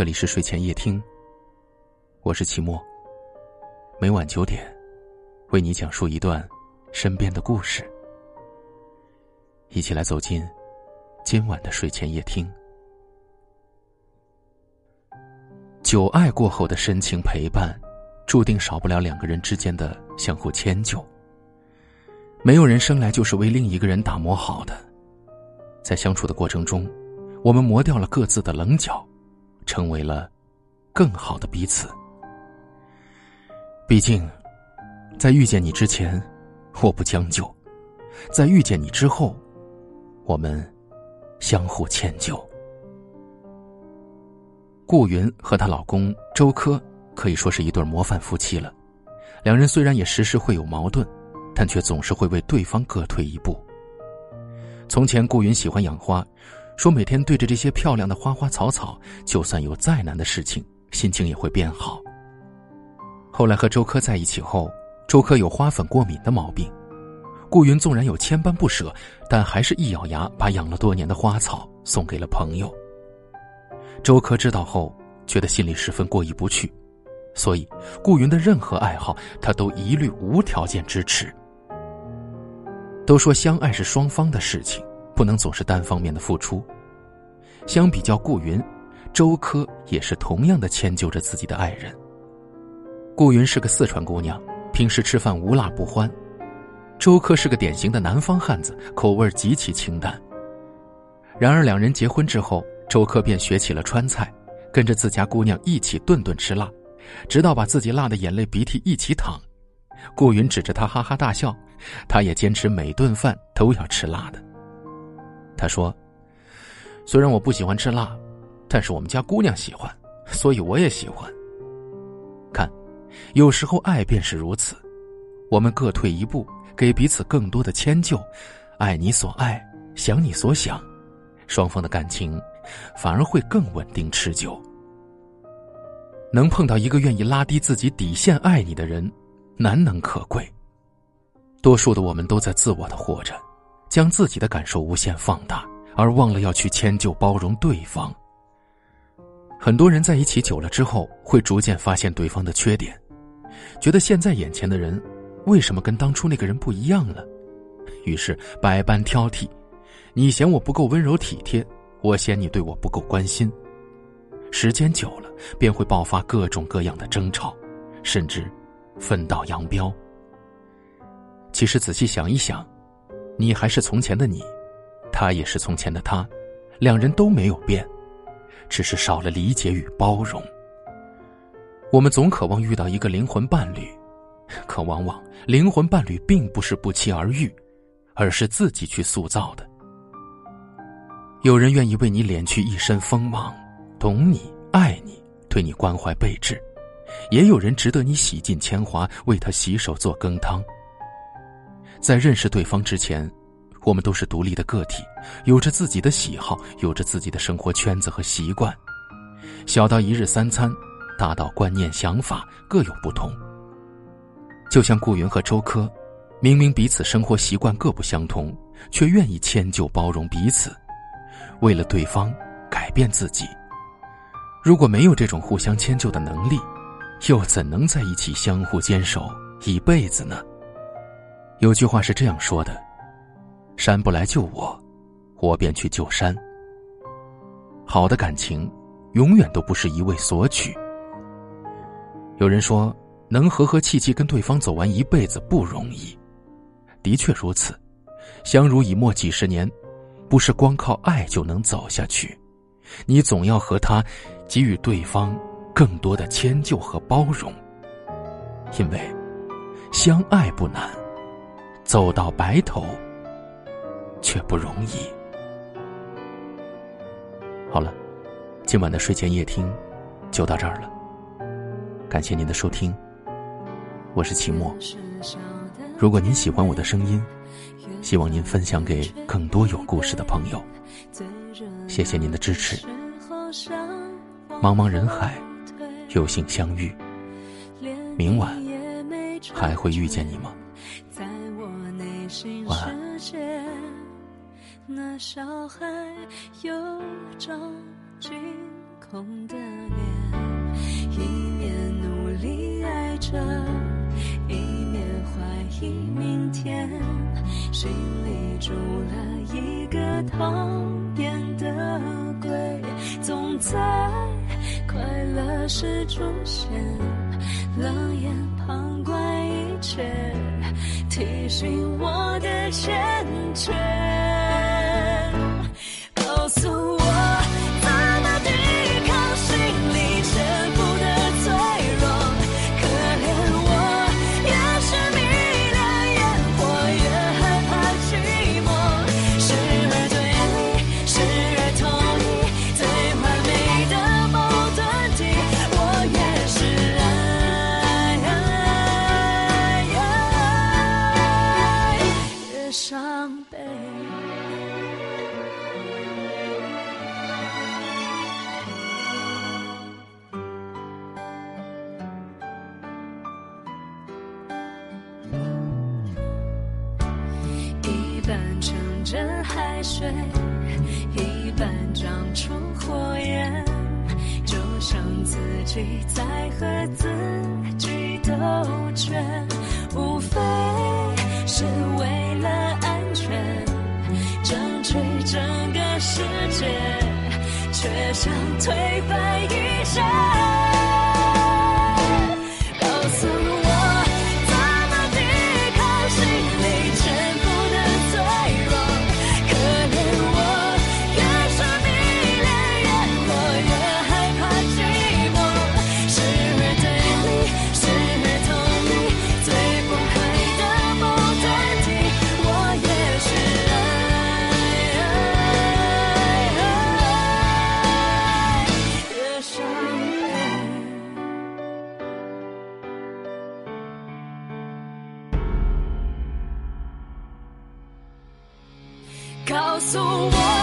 这里是睡前夜听，我是齐墨。每晚九点，为你讲述一段身边的故事，一起来走进今晚的睡前夜听。久爱过后的深情陪伴，注定少不了两个人之间的相互迁就。没有人生来就是为另一个人打磨好的，在相处的过程中，我们磨掉了各自的棱角。成为了更好的彼此。毕竟，在遇见你之前，我不将就；在遇见你之后，我们相互迁就。顾云和她老公周柯可以说是一对模范夫妻了。两人虽然也时时会有矛盾，但却总是会为对方各退一步。从前，顾云喜欢养花。说每天对着这些漂亮的花花草草，就算有再难的事情，心情也会变好。后来和周柯在一起后，周柯有花粉过敏的毛病，顾云纵然有千般不舍，但还是一咬牙把养了多年的花草送给了朋友。周柯知道后，觉得心里十分过意不去，所以顾云的任何爱好，他都一律无条件支持。都说相爱是双方的事情。不能总是单方面的付出。相比较顾云，周柯也是同样的迁就着自己的爱人。顾云是个四川姑娘，平时吃饭无辣不欢；周柯是个典型的南方汉子，口味极其清淡。然而两人结婚之后，周柯便学起了川菜，跟着自家姑娘一起顿顿吃辣，直到把自己辣的眼泪鼻涕一起淌。顾云指着他哈哈大笑，他也坚持每顿饭都要吃辣的。他说：“虽然我不喜欢吃辣，但是我们家姑娘喜欢，所以我也喜欢。看，有时候爱便是如此，我们各退一步，给彼此更多的迁就，爱你所爱，想你所想，双方的感情反而会更稳定持久。能碰到一个愿意拉低自己底线爱你的人，难能可贵。多数的我们都在自我的活着。”将自己的感受无限放大，而忘了要去迁就包容对方。很多人在一起久了之后，会逐渐发现对方的缺点，觉得现在眼前的人为什么跟当初那个人不一样了，于是百般挑剔。你嫌我不够温柔体贴，我嫌你对我不够关心。时间久了，便会爆发各种各样的争吵，甚至分道扬镳。其实仔细想一想。你还是从前的你，他也是从前的他，两人都没有变，只是少了理解与包容。我们总渴望遇到一个灵魂伴侣，可往往灵魂伴侣并不是不期而遇，而是自己去塑造的。有人愿意为你敛去一身锋芒，懂你、爱你，对你关怀备至；也有人值得你洗尽铅华，为他洗手做羹汤。在认识对方之前，我们都是独立的个体，有着自己的喜好，有着自己的生活圈子和习惯。小到一日三餐，大到观念想法各有不同。就像顾云和周柯，明明彼此生活习惯各不相同，却愿意迁就包容彼此，为了对方改变自己。如果没有这种互相迁就的能力，又怎能在一起相互坚守一辈子呢？有句话是这样说的：“山不来救我，我便去救山。”好的感情，永远都不是一味索取。有人说，能和和气气跟对方走完一辈子不容易，的确如此。相濡以沫几十年，不是光靠爱就能走下去，你总要和他给予对方更多的迁就和包容，因为相爱不难。走到白头，却不容易。好了，今晚的睡前夜听就到这儿了。感谢您的收听，我是齐墨。如果您喜欢我的声音，希望您分享给更多有故事的朋友。谢谢您的支持。茫茫人海，有幸相遇，明晚还会遇见你吗？世界，那小孩有张惊恐的脸，一面努力爱着，一面怀疑明天，心里住了一个讨厌的鬼，总在快乐时出现，冷眼旁观一切，提醒我的欠缺。告诉我水，一半长出火焰，就像自己在和自己斗拳，无非是为了安全，争取整个世界，却想推翻一切。诉我。